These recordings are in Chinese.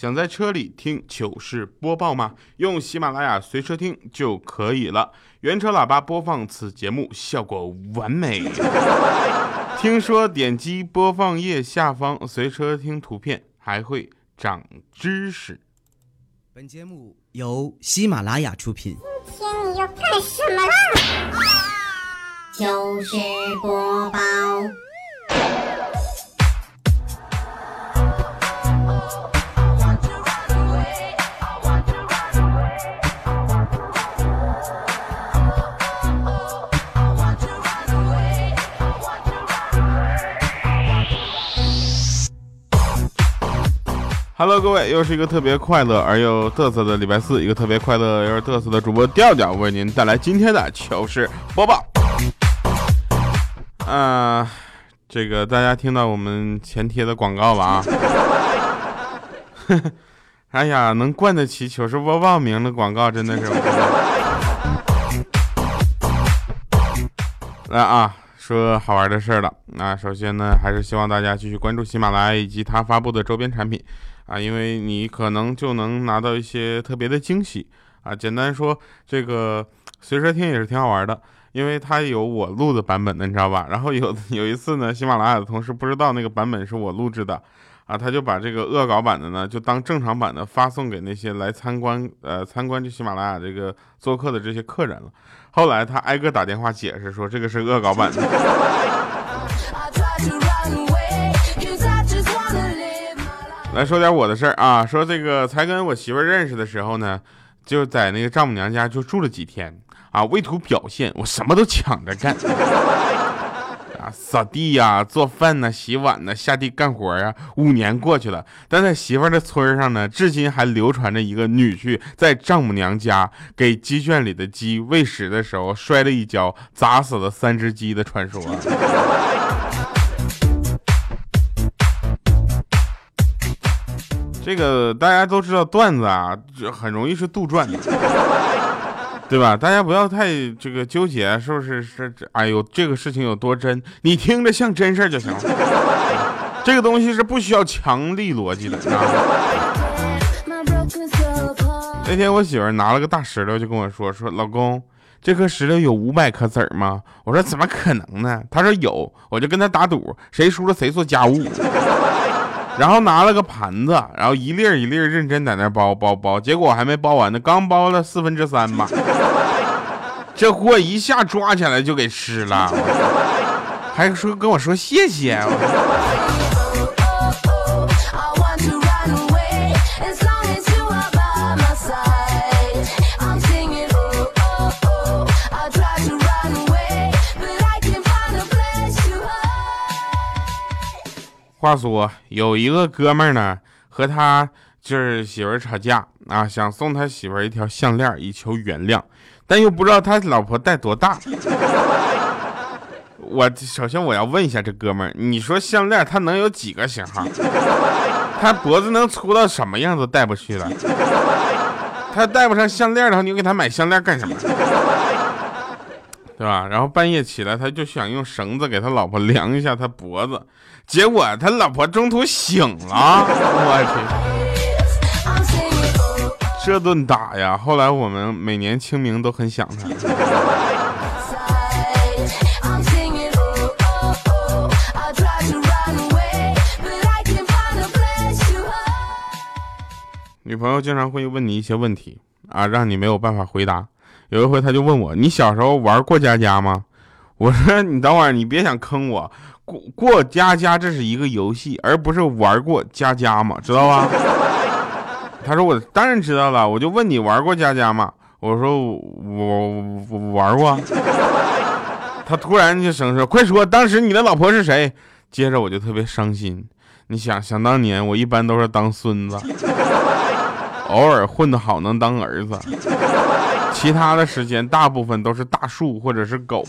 想在车里听糗事播报吗？用喜马拉雅随车听就可以了。原车喇叭播放此节目效果完美。听说点击播放页下方随车听图片还会长知识。本节目由喜马拉雅出品。今天你要干什么啦？糗事播报。Hello，各位，又是一个特别快乐而又嘚瑟的礼拜四，一个特别快乐又嘚瑟的主播调调为您带来今天的糗事播报。啊，这个大家听到我们前贴的广告了啊？哎呀，能冠得起糗事播报名的广告真的是。来啊！说好玩的事儿了。那首先呢，还是希望大家继续关注喜马拉雅以及它发布的周边产品啊，因为你可能就能拿到一些特别的惊喜啊。简单说，这个随车听也是挺好玩的，因为它有我录的版本的，你知道吧？然后有有一次呢，喜马拉雅的同事不知道那个版本是我录制的啊，他就把这个恶搞版的呢，就当正常版的发送给那些来参观呃参观这喜马拉雅这个做客的这些客人了。后来他挨个打电话解释说这个是恶搞版的。来说点我的事儿啊，说这个才跟我媳妇认识的时候呢，就在那个丈母娘家就住了几天啊，为图表现我什么都抢着干。扫地呀，做饭呢，洗碗呢，下地干活呀。五年过去了，但在媳妇的村上呢，至今还流传着一个女婿在丈母娘家给鸡圈里的鸡喂食的时候摔了一跤，砸死了三只鸡的传说。这个大家都知道，段子啊，很容易是杜撰的。对吧？大家不要太这个纠结，是不是？是，哎呦，这个事情有多真，你听着像真事儿就行了。这个东西是不需要强力逻辑的。那天我媳妇拿了个大石头，就跟我说：“说老公，这颗石头有五百颗籽儿吗？”我说：“怎么可能呢？”她说：“有。”我就跟她打赌，谁输了谁做家务。然后拿了个盘子，然后一粒一粒认真在那包包包，结果还没包完呢，刚包了四分之三吧，这货一下抓起来就给吃了，还说跟我说谢谢。话说有一个哥们儿呢，和他就是媳妇儿吵架啊，想送他媳妇儿一条项链以求原谅，但又不知道他老婆戴多大。我首先我要问一下这哥们儿，你说项链它能有几个型号？他脖子能粗到什么样都戴不去了？他戴不上项链的话，你给他买项链干什么？对吧？然后半夜起来，他就想用绳子给他老婆量一下他脖子，结果他老婆中途醒了，我去，这顿打呀！后来我们每年清明都很想他。女朋友经常会问你一些问题啊，让你没有办法回答。有一回，他就问我：“你小时候玩过家家吗？”我说：“你等会儿，你别想坑我。过过家家这是一个游戏，而不是玩过家家嘛，知道吧？” 他说：“我当然知道了，我就问你玩过家家吗？”我说：“我我玩过。”他突然就声说：“快说，当时你的老婆是谁？”接着我就特别伤心。你想想当年，我一般都是当孙子，偶尔混得好能当儿子。其他的时间大部分都是大树或者是狗。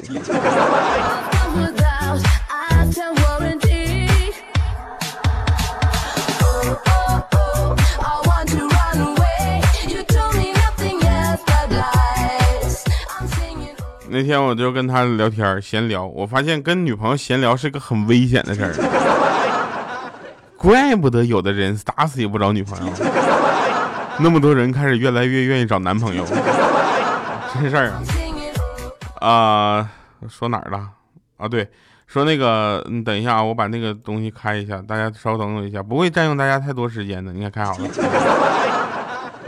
那天我就跟他聊天闲聊，我发现跟女朋友闲聊是个很危险的事儿。怪不得有的人打死也不找女朋友，那么多人开始越来越愿意找男朋友，真事儿啊！啊，说哪儿了？啊，对，说那个，你等一下啊，我把那个东西开一下，大家稍等我一下，不会占用大家太多时间的。你看开好了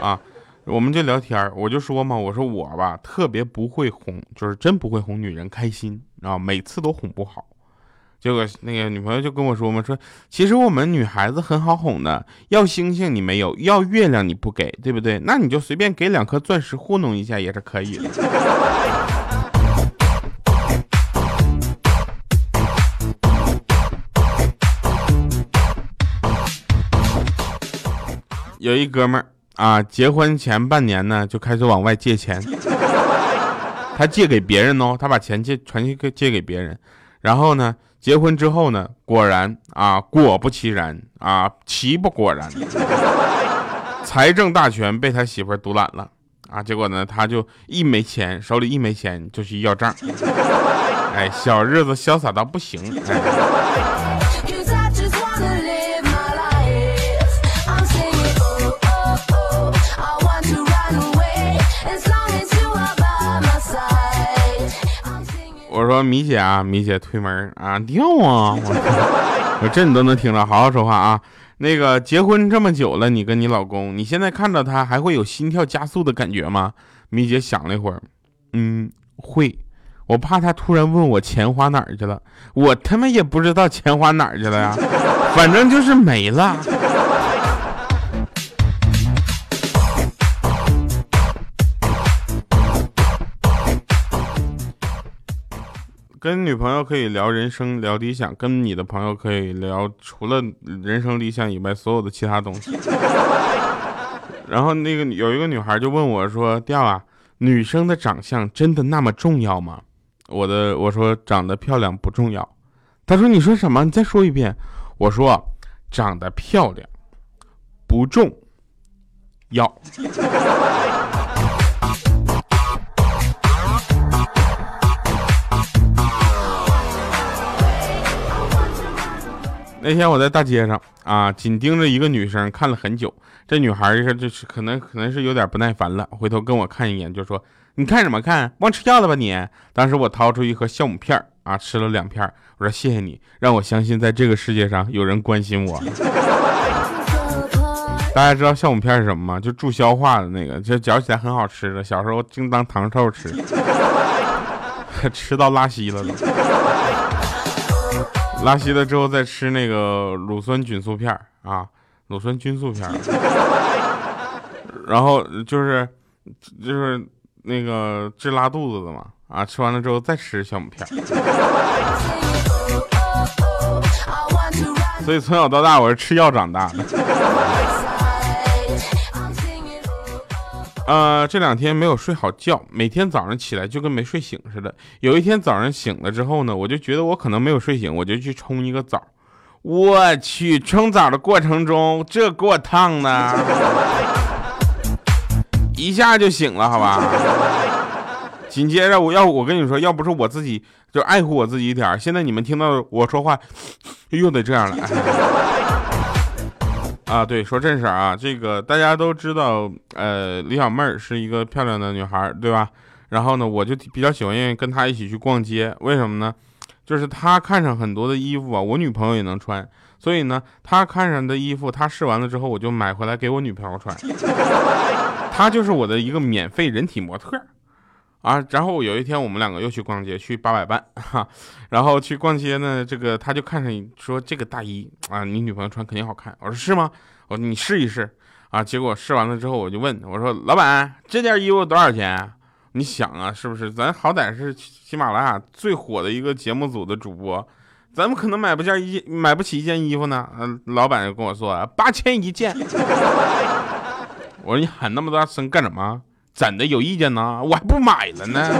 啊，我们就聊天我就说嘛，我说我吧特别不会哄，就是真不会哄女人开心啊，每次都哄不好。结果那个女朋友就跟我说嘛，说其实我们女孩子很好哄的，要星星你没有，要月亮你不给，对不对？那你就随便给两颗钻石糊弄一下也是可以的。有一哥们儿啊，结婚前半年呢就开始往外借钱，他借给别人哦，他把钱借传去借给别人，然后呢。结婚之后呢，果然啊，果不其然啊，其不果然，财政大权被他媳妇儿独揽了啊。结果呢，他就一没钱，手里一没钱就去要账，哎，小日子潇洒到不行，哎。我说米姐啊，米姐推门啊，掉啊！我说这你都能听着，好好说话啊。那个结婚这么久了，你跟你老公，你现在看到他还会有心跳加速的感觉吗？米姐想了一会儿，嗯，会。我怕他突然问我钱花哪儿去了，我他妈也不知道钱花哪儿去了呀，反正就是没了。跟女朋友可以聊人生、聊理想，跟你的朋友可以聊除了人生理想以外所有的其他东西。然后那个有一个女孩就问我说：“调啊，女生的长相真的那么重要吗？”我的我说长得漂亮不重要。她说：“你说什么？你再说一遍。”我说：“长得漂亮不重要。”那天我在大街上啊，紧盯着一个女生看了很久。这女孩是就是可能可能是有点不耐烦了，回头跟我看一眼，就说：“你看什么看？忘吃药了吧你？”当时我掏出一盒酵母片儿啊，吃了两片我说：“谢谢你，让我相信在这个世界上有人关心我。”大家知道酵母片是什么吗？就助消化的那个，就嚼起来很好吃的。小时候净当糖臭吃，吃到拉稀了都。拉稀了之后再吃那个乳酸菌素片啊，乳酸菌素片 然后就是就是那个治拉肚子的嘛啊，吃完了之后再吃酵母片 所以从小到大我是吃药长大的。呃，这两天没有睡好觉，每天早上起来就跟没睡醒似的。有一天早上醒了之后呢，我就觉得我可能没有睡醒，我就去冲一个澡。我去，冲澡的过程中，这给我烫的，一下就醒了，好吧。紧接着我要我跟你说，要不是我自己就爱护我自己一点，现在你们听到我说话又得这样了。啊，对，说正事儿啊，这个大家都知道，呃，李小妹儿是一个漂亮的女孩，对吧？然后呢，我就比较喜欢愿意跟她一起去逛街，为什么呢？就是她看上很多的衣服啊，我女朋友也能穿，所以呢，她看上的衣服，她试完了之后，我就买回来给我女朋友穿，她就是我的一个免费人体模特。啊，然后有一天我们两个又去逛街，去八百伴哈，然后去逛街呢，这个他就看上说这个大衣啊，你女朋友穿肯定好看。我说是吗？我说你试一试啊。结果试完了之后，我就问我说老板，这件衣服多少钱？你想啊，是不是？咱好歹是喜马拉雅最火的一个节目组的主播，咱们可能买不件衣买不起一件衣服呢。嗯，老板就跟我说八千一件。我说你喊那么大声干什么？怎的有意见呢？我还不买了呢。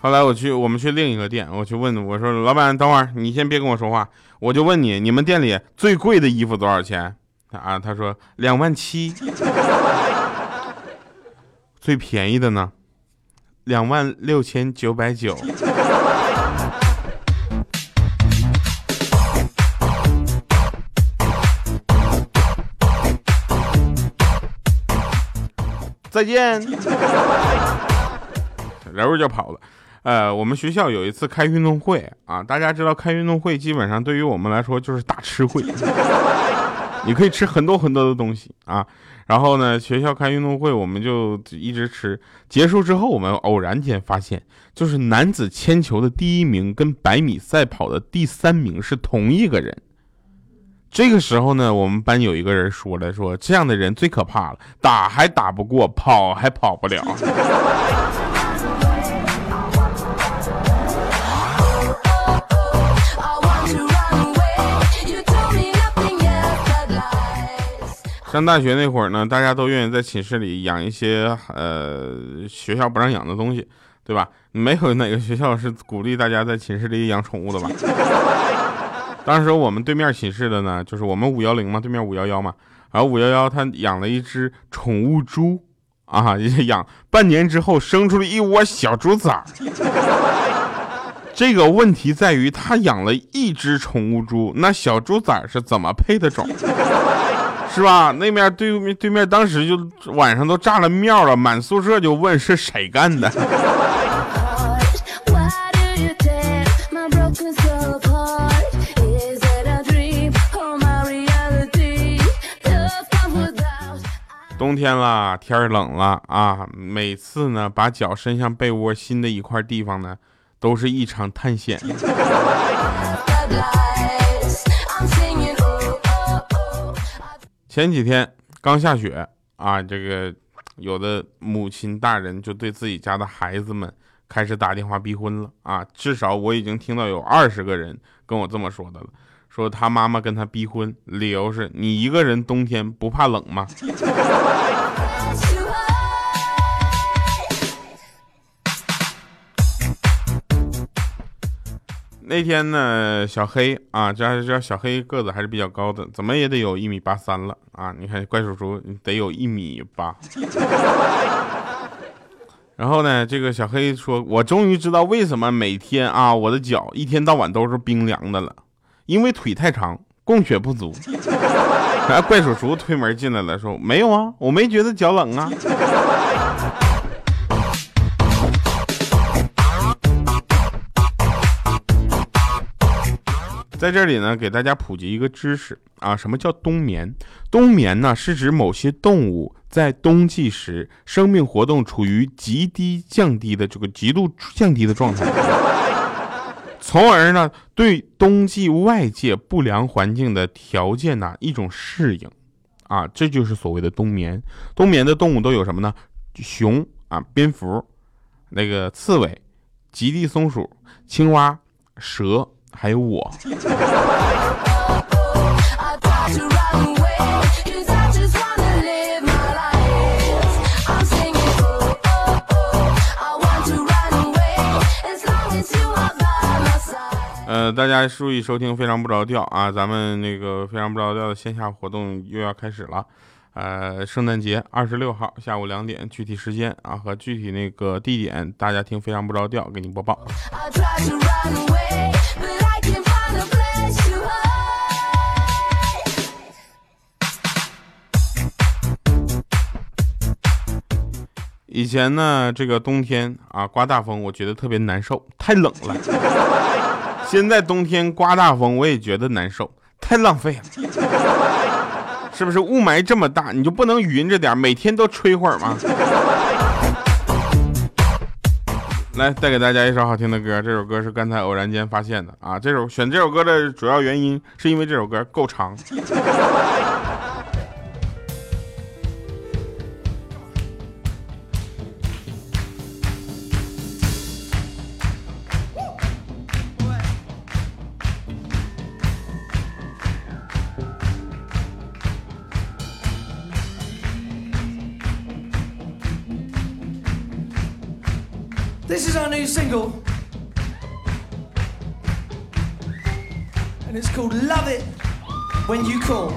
后来我去，我们去另一个店，我去问，我说老板，等会儿你先别跟我说话，我就问你，你们店里最贵的衣服多少钱？啊，他说两万七。最便宜的呢？两万六千九百九。再见，然后就跑了。呃，我们学校有一次开运动会啊，大家知道开运动会基本上对于我们来说就是大吃会，你可以吃很多很多的东西啊。然后呢，学校开运动会，我们就一直吃。结束之后，我们偶然间发现，就是男子铅球的第一名跟百米赛跑的第三名是同一个人。这个时候呢，我们班有一个人说了，说这样的人最可怕了，打还打不过，跑还跑不了。上大学那会儿呢，大家都愿意在寝室里养一些呃学校不让养的东西，对吧？没有哪个学校是鼓励大家在寝室里养宠物的吧？当时我们对面寝室的呢，就是我们五幺零嘛，对面五幺幺嘛，然后五幺幺他养了一只宠物猪啊，养半年之后生出了一窝小猪崽。这个问题在于他养了一只宠物猪，那小猪崽是怎么配的种？是吧？那面对面对面当时就晚上都炸了庙了，满宿舍就问是谁干的。冬天了，天冷了啊！每次呢，把脚伸向被窝新的一块地方呢，都是一场探险。前几天刚下雪啊，这个有的母亲大人就对自己家的孩子们开始打电话逼婚了啊！至少我已经听到有二十个人跟我这么说的了，说他妈妈跟他逼婚，理由是你一个人冬天不怕冷吗？那天呢，小黑啊，这这小黑个子还是比较高的，怎么也得有一米八三了啊！你看怪叔叔得有一米八。然后呢，这个小黑说：“我终于知道为什么每天啊，我的脚一天到晚都是冰凉的了，因为腿太长，供血不足。”然后怪叔叔推门进来了，说：“没有啊，我没觉得脚冷啊。”在这里呢，给大家普及一个知识啊，什么叫冬眠？冬眠呢，是指某些动物在冬季时生命活动处于极低降低的这个极度降低的状态，从而呢对冬季外界不良环境的条件呢一种适应，啊，这就是所谓的冬眠。冬眠的动物都有什么呢？熊啊，蝙蝠，那个刺猬，极地松鼠，青蛙，蛇。还有我。呃，大家注意收听《非常不着调》啊，咱们那个《非常不着调》的线下活动又要开始了。呃，圣诞节二十六号下午两点，具体时间啊和具体那个地点，大家听《非常不着调》给你播报。以前呢，这个冬天啊刮大风，我觉得特别难受，太冷了。现在冬天刮大风，我也觉得难受，太浪费了。是不是雾霾这么大，你就不能匀着点，每天都吹会儿吗？来，带给大家一首好听的歌，这首歌是刚才偶然间发现的啊。这首选这首歌的主要原因是因为这首歌够长。New single. And it's called Love It When You Call.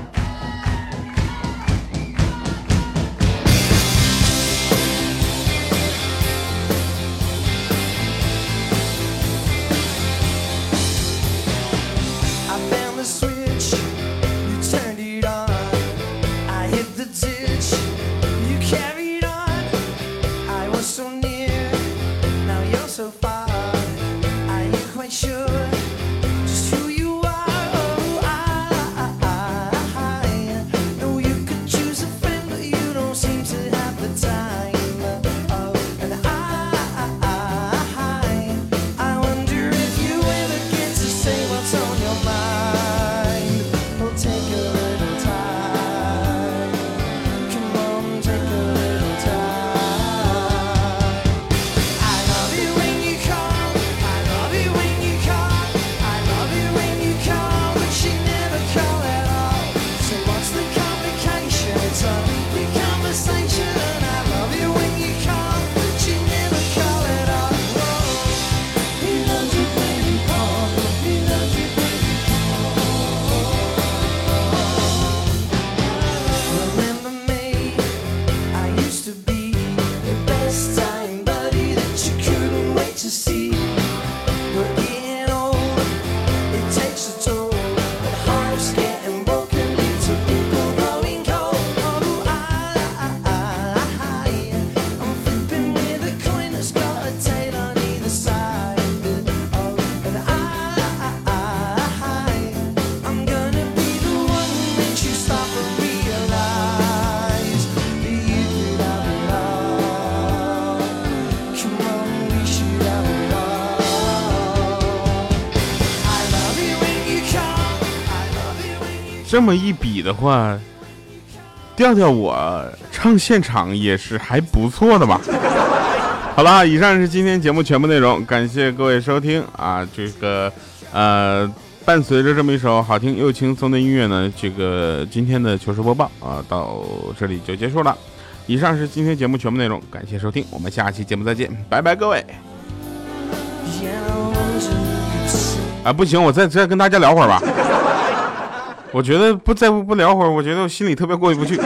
这么一比的话，调调我唱现场也是还不错的吧。好了，以上是今天节目全部内容，感谢各位收听啊！这个呃，伴随着这么一首好听又轻松的音乐呢，这个今天的糗事播报啊到这里就结束了。以上是今天节目全部内容，感谢收听，我们下期节目再见，拜拜，各位。啊，不行，我再再跟大家聊会儿吧。我觉得不再不不聊会儿，我觉得我心里特别过意不去。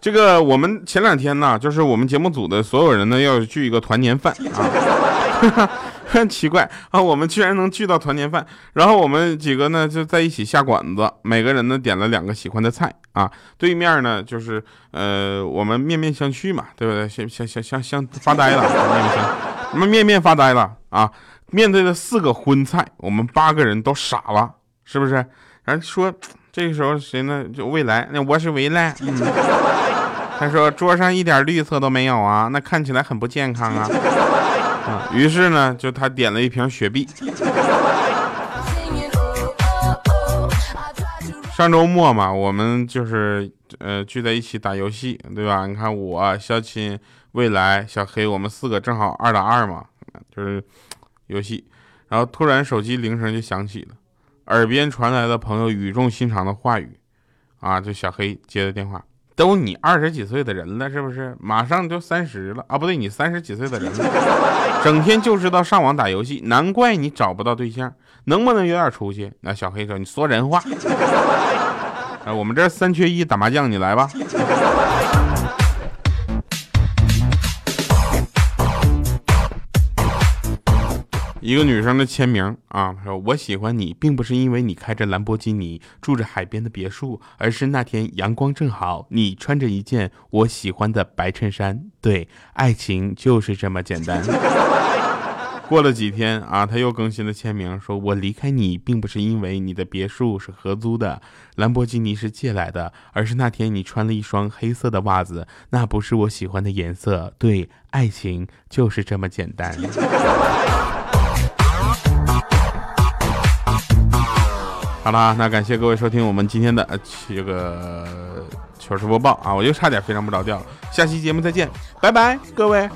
这个我们前两天呢，就是我们节目组的所有人呢，要聚一个团年饭啊。很奇怪啊，我们居然能聚到团年饭，然后我们几个呢就在一起下馆子，每个人呢点了两个喜欢的菜啊。对面呢就是呃我们面面相觑嘛，对不对？相相相相相发呆了，面面相，我们面面发呆了啊。面对着四个荤菜，我们八个人都傻了，是不是？然后说这个时候谁呢？就未来，那我是未来。嗯。他说桌上一点绿色都没有啊，那看起来很不健康啊。啊，于是呢，就他点了一瓶雪碧。上周末嘛，我们就是呃聚在一起打游戏，对吧？你看我、肖钦、未来、小黑，我们四个正好二打二嘛，就是游戏。然后突然手机铃声就响起了，耳边传来的朋友语重心长的话语，啊，就小黑接的电话。都你二十几岁的人了，是不是？马上就三十了啊？不对，你三十几岁的人了，整天就知道上网打游戏，难怪你找不到对象。能不能有点出息？那小黑说：“你说人话。”啊，我们这三缺一打麻将，你来吧。一个女生的签名啊，她说我喜欢你，并不是因为你开着兰博基尼，住着海边的别墅，而是那天阳光正好，你穿着一件我喜欢的白衬衫。对，爱情就是这么简单。过了几天啊，他又更新了签名，说我离开你，并不是因为你的别墅是合租的，兰博基尼是借来的，而是那天你穿了一双黑色的袜子，那不是我喜欢的颜色。对，爱情就是这么简单。好啦，那感谢各位收听我们今天的呃这个糗事播报啊，我又差点非常不着调，下期节目再见，拜拜，各位。